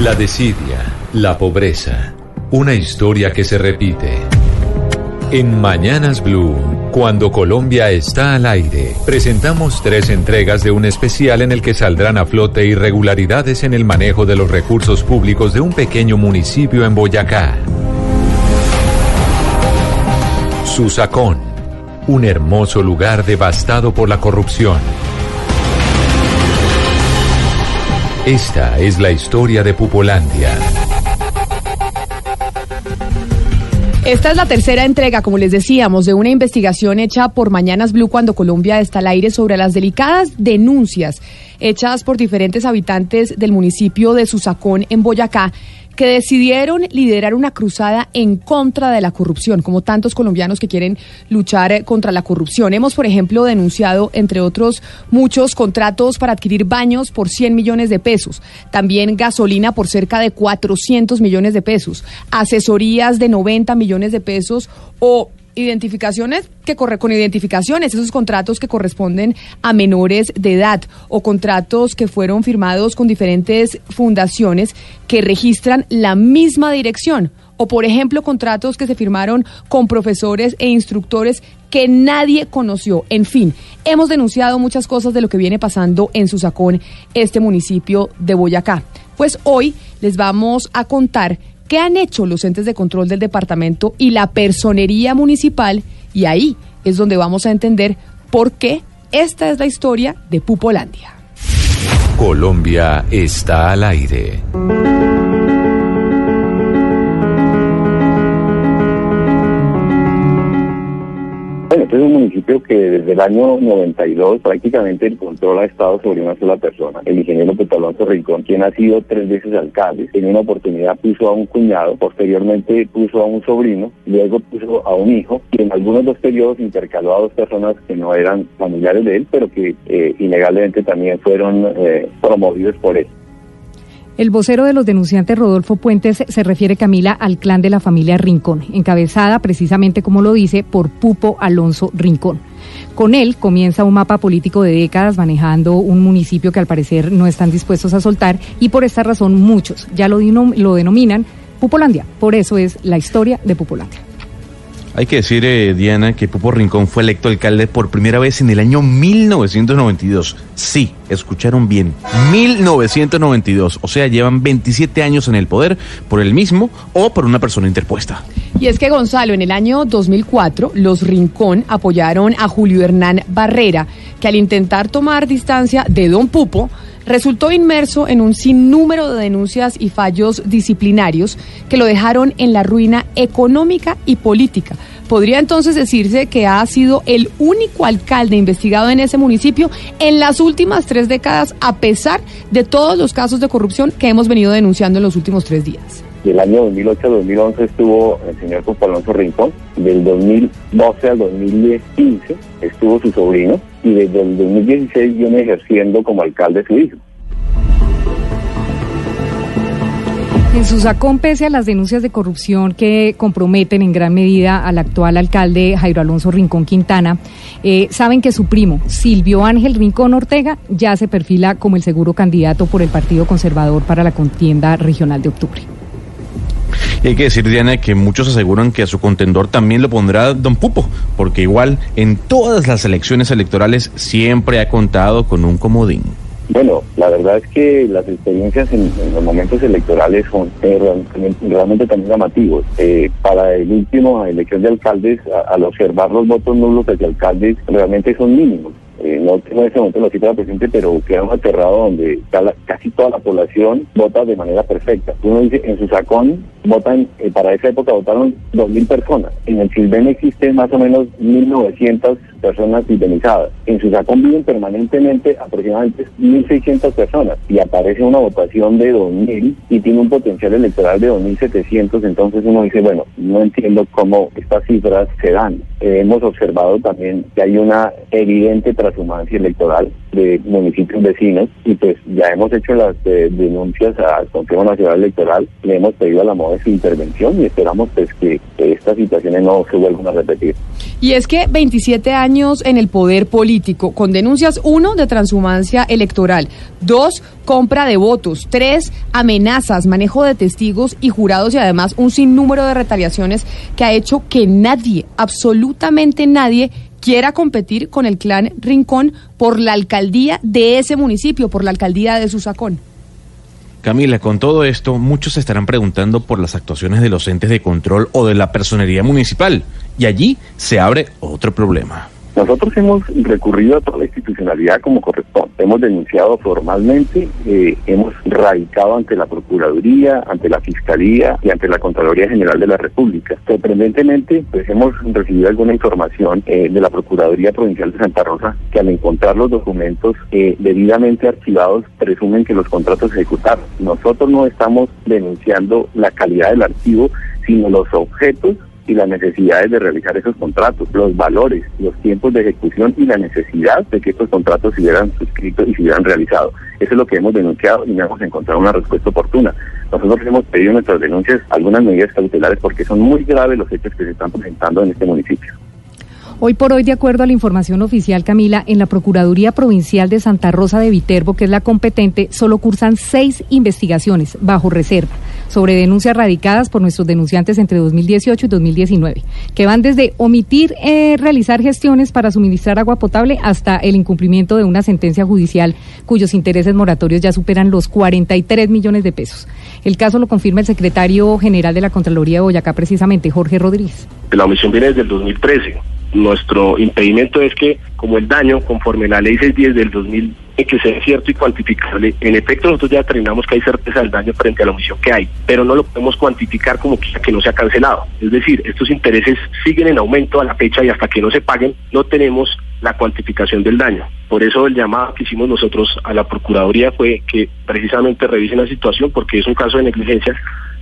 La desidia, la pobreza, una historia que se repite. En Mañanas Blue, cuando Colombia está al aire, presentamos tres entregas de un especial en el que saldrán a flote irregularidades en el manejo de los recursos públicos de un pequeño municipio en Boyacá. Susacón, un hermoso lugar devastado por la corrupción. Esta es la historia de Pupolandia. Esta es la tercera entrega, como les decíamos, de una investigación hecha por Mañanas Blue cuando Colombia está al aire sobre las delicadas denuncias hechas por diferentes habitantes del municipio de Susacón en Boyacá que decidieron liderar una cruzada en contra de la corrupción, como tantos colombianos que quieren luchar eh, contra la corrupción. Hemos, por ejemplo, denunciado, entre otros, muchos contratos para adquirir baños por 100 millones de pesos, también gasolina por cerca de 400 millones de pesos, asesorías de 90 millones de pesos o identificaciones que corre con identificaciones, esos contratos que corresponden a menores de edad o contratos que fueron firmados con diferentes fundaciones que registran la misma dirección o por ejemplo contratos que se firmaron con profesores e instructores que nadie conoció. En fin, hemos denunciado muchas cosas de lo que viene pasando en Susacón, este municipio de Boyacá. Pues hoy les vamos a contar ¿Qué han hecho los entes de control del departamento y la personería municipal? Y ahí es donde vamos a entender por qué esta es la historia de Pupolandia. Colombia está al aire. este es un municipio que desde el año 92 prácticamente el control ha estado sobre una sola persona, el ingeniero Petalonso Rincón, quien ha sido tres veces alcalde. En una oportunidad puso a un cuñado, posteriormente puso a un sobrino, luego puso a un hijo, y en algunos dos periodos intercaló a dos personas que no eran familiares de él, pero que eh, ilegalmente también fueron eh, promovidos por él. El vocero de los denunciantes, Rodolfo Puentes, se refiere, Camila, al clan de la familia Rincón, encabezada precisamente, como lo dice, por Pupo Alonso Rincón. Con él comienza un mapa político de décadas manejando un municipio que al parecer no están dispuestos a soltar y por esta razón muchos ya lo, lo denominan Pupolandia. Por eso es la historia de Pupolandia. Hay que decir, eh, Diana, que Pupo Rincón fue electo alcalde por primera vez en el año 1992. Sí, escucharon bien, 1992. O sea, llevan 27 años en el poder por el mismo o por una persona interpuesta. Y es que Gonzalo, en el año 2004, los Rincón apoyaron a Julio Hernán Barrera, que al intentar tomar distancia de Don Pupo, resultó inmerso en un sinnúmero de denuncias y fallos disciplinarios que lo dejaron en la ruina económica y política. Podría entonces decirse que ha sido el único alcalde investigado en ese municipio en las últimas tres décadas, a pesar de todos los casos de corrupción que hemos venido denunciando en los últimos tres días. Del año 2008 al 2011 estuvo el señor Juan Alonso Rincón, del 2012 al 2015 estuvo su sobrino y desde el 2016 viene ejerciendo como alcalde su hijo. En Susacón, pese a las denuncias de corrupción que comprometen en gran medida al actual alcalde Jairo Alonso Rincón Quintana, eh, saben que su primo, Silvio Ángel Rincón Ortega, ya se perfila como el seguro candidato por el Partido Conservador para la contienda regional de octubre. Y hay que decir, Diana, que muchos aseguran que a su contendor también lo pondrá Don Pupo, porque igual en todas las elecciones electorales siempre ha contado con un comodín. Bueno, la verdad es que las experiencias en, los momentos electorales son eh, realmente, también llamativos. Eh, para el último elección de alcaldes, al observar los votos nulos de alcaldes, realmente son mínimos. Eh, no tengo en este momento la cifra presente, pero quedamos aterrados donde casi toda la población vota de manera perfecta. Uno dice, en su sacón votan, eh, para esa época votaron 2.000 personas. En el Silven existen más o menos 1.900 personas indemnizadas. En su sacón viven permanentemente aproximadamente 1.600 personas y aparece una votación de 2.000 y tiene un potencial electoral de 2.700. Entonces uno dice, bueno, no entiendo cómo estas cifras se dan. Eh, hemos observado también que hay una evidente transhumancia electoral de municipios vecinos y pues ya hemos hecho las eh, denuncias al Consejo Nacional Electoral, le hemos pedido a la MODE su intervención y esperamos pues que estas situaciones no se vuelvan a repetir. Y es que 27 años en el poder político, con denuncias, uno, de transhumancia electoral, dos, compra de votos, tres, amenazas, manejo de testigos y jurados y además un sinnúmero de retaliaciones que ha hecho que nadie, absolutamente nadie, quiera competir con el clan Rincón por la alcaldía de ese municipio, por la alcaldía de Susacón. Camila, con todo esto, muchos se estarán preguntando por las actuaciones de los entes de control o de la personería municipal. Y allí se abre otro problema. Nosotros hemos recurrido a toda la institucionalidad como corresponde. Hemos denunciado formalmente, eh, hemos radicado ante la Procuraduría, ante la Fiscalía y ante la Contraloría General de la República. Sorprendentemente, pues hemos recibido alguna información eh, de la Procuraduría Provincial de Santa Rosa que al encontrar los documentos eh, debidamente archivados presumen que los contratos se ejecutaron. Nosotros no estamos denunciando la calidad del archivo, sino los objetos y las necesidades de realizar esos contratos, los valores, los tiempos de ejecución y la necesidad de que estos contratos se hubieran suscrito y se hubieran realizado. Eso es lo que hemos denunciado y no hemos encontrado una respuesta oportuna. Nosotros hemos pedido nuestras denuncias algunas medidas cautelares porque son muy graves los hechos que se están presentando en este municipio. Hoy por hoy, de acuerdo a la información oficial, Camila, en la Procuraduría Provincial de Santa Rosa de Viterbo, que es la competente, solo cursan seis investigaciones bajo reserva sobre denuncias radicadas por nuestros denunciantes entre 2018 y 2019, que van desde omitir eh, realizar gestiones para suministrar agua potable hasta el incumplimiento de una sentencia judicial cuyos intereses moratorios ya superan los 43 millones de pesos. El caso lo confirma el secretario general de la Contraloría de Boyacá, precisamente, Jorge Rodríguez. La omisión viene desde el 2013 nuestro impedimento es que, como el daño, conforme la ley 610 del 2000, que sea cierto y cuantificable, en efecto nosotros ya determinamos que hay certeza del daño frente a la omisión que hay, pero no lo podemos cuantificar como que, que no se ha cancelado. Es decir, estos intereses siguen en aumento a la fecha y hasta que no se paguen no tenemos la cuantificación del daño. Por eso el llamado que hicimos nosotros a la Procuraduría fue que precisamente revisen la situación porque es un caso de negligencia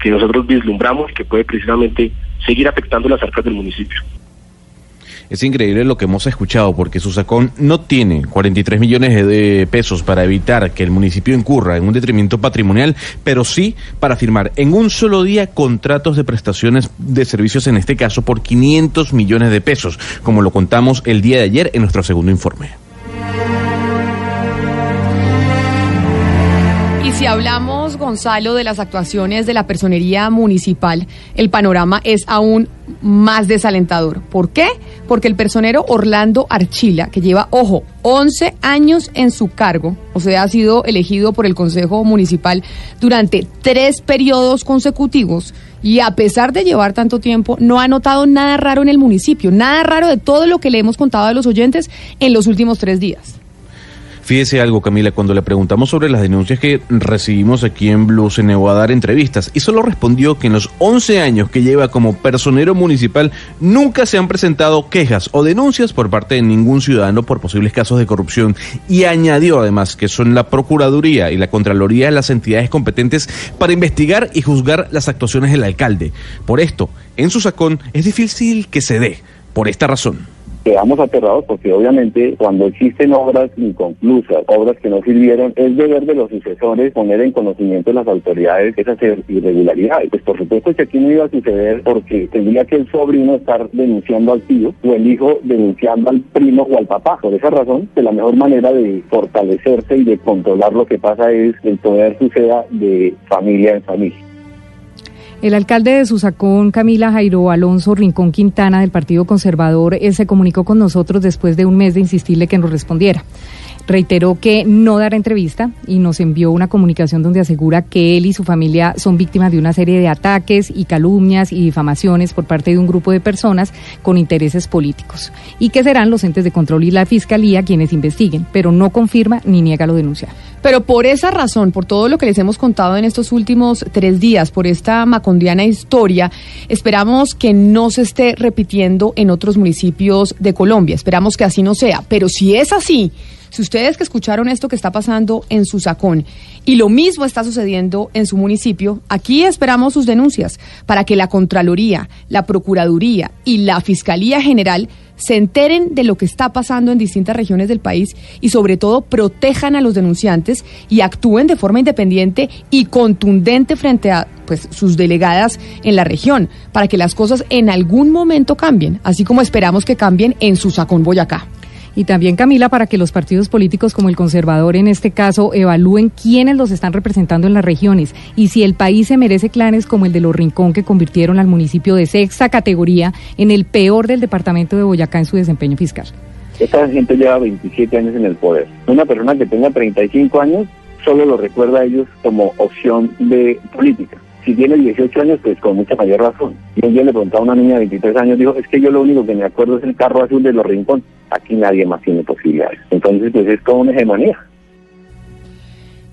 que nosotros vislumbramos y que puede precisamente seguir afectando las arcas del municipio. Es increíble lo que hemos escuchado porque Susacón no tiene 43 millones de pesos para evitar que el municipio incurra en un detrimento patrimonial, pero sí para firmar en un solo día contratos de prestaciones de servicios, en este caso por 500 millones de pesos, como lo contamos el día de ayer en nuestro segundo informe. Y si hablamos, Gonzalo, de las actuaciones de la personería municipal, el panorama es aún más desalentador. ¿Por qué? Porque el personero Orlando Archila, que lleva, ojo, 11 años en su cargo, o sea, ha sido elegido por el Consejo Municipal durante tres periodos consecutivos, y a pesar de llevar tanto tiempo, no ha notado nada raro en el municipio, nada raro de todo lo que le hemos contado a los oyentes en los últimos tres días. Fíjese algo, Camila, cuando le preguntamos sobre las denuncias que recibimos aquí en Blue, se negó a dar entrevistas y solo respondió que en los 11 años que lleva como personero municipal nunca se han presentado quejas o denuncias por parte de ningún ciudadano por posibles casos de corrupción y añadió además que son la Procuraduría y la Contraloría las entidades competentes para investigar y juzgar las actuaciones del alcalde. Por esto, en su sacón es difícil que se dé, por esta razón quedamos aterrados porque obviamente cuando existen obras inconclusas, obras que no sirvieron, es deber de los sucesores poner en conocimiento de las autoridades esas irregularidades. Pues por supuesto que aquí no iba a suceder porque tendría que el sobrino estar denunciando al tío o el hijo denunciando al primo o al papá. Por esa razón, que la mejor manera de fortalecerse y de controlar lo que pasa es el poder suceda de familia en familia. El alcalde de Susacón, Camila Jairo Alonso Rincón Quintana, del Partido Conservador, él se comunicó con nosotros después de un mes de insistirle que nos respondiera reiteró que no dará entrevista y nos envió una comunicación donde asegura que él y su familia son víctimas de una serie de ataques y calumnias y difamaciones por parte de un grupo de personas con intereses políticos y que serán los entes de control y la fiscalía quienes investiguen, pero no confirma ni niega lo denunciado. Pero por esa razón, por todo lo que les hemos contado en estos últimos tres días, por esta macondiana historia, esperamos que no se esté repitiendo en otros municipios de Colombia. Esperamos que así no sea. Pero si es así, si ustedes que escucharon esto que está pasando en su sacón y lo mismo está sucediendo en su municipio, aquí esperamos sus denuncias para que la Contraloría, la Procuraduría y la Fiscalía General se enteren de lo que está pasando en distintas regiones del país y sobre todo protejan a los denunciantes y actúen de forma independiente y contundente frente a pues sus delegadas en la región para que las cosas en algún momento cambien, así como esperamos que cambien en Susacón Boyacá. Y también, Camila, para que los partidos políticos como el conservador en este caso evalúen quiénes los están representando en las regiones y si el país se merece clanes como el de Los Rincón que convirtieron al municipio de sexta categoría en el peor del departamento de Boyacá en su desempeño fiscal. Esta gente lleva 27 años en el poder. Una persona que tenga 35 años solo lo recuerda a ellos como opción de política si tiene 18 años, pues con mucha mayor razón. Y un día le preguntaba a una niña de 23 años, dijo, es que yo lo único que me acuerdo es el carro azul de los rincones. Aquí nadie más tiene posibilidades. Entonces, pues es como una hegemonía.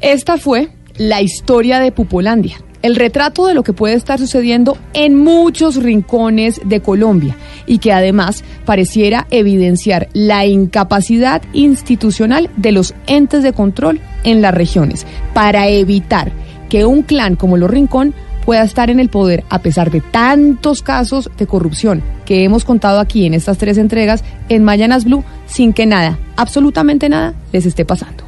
Esta fue la historia de Pupolandia, el retrato de lo que puede estar sucediendo en muchos rincones de Colombia y que además pareciera evidenciar la incapacidad institucional de los entes de control en las regiones para evitar que un clan como los Rincón pueda estar en el poder a pesar de tantos casos de corrupción que hemos contado aquí en estas tres entregas en Mayanas Blue sin que nada, absolutamente nada, les esté pasando.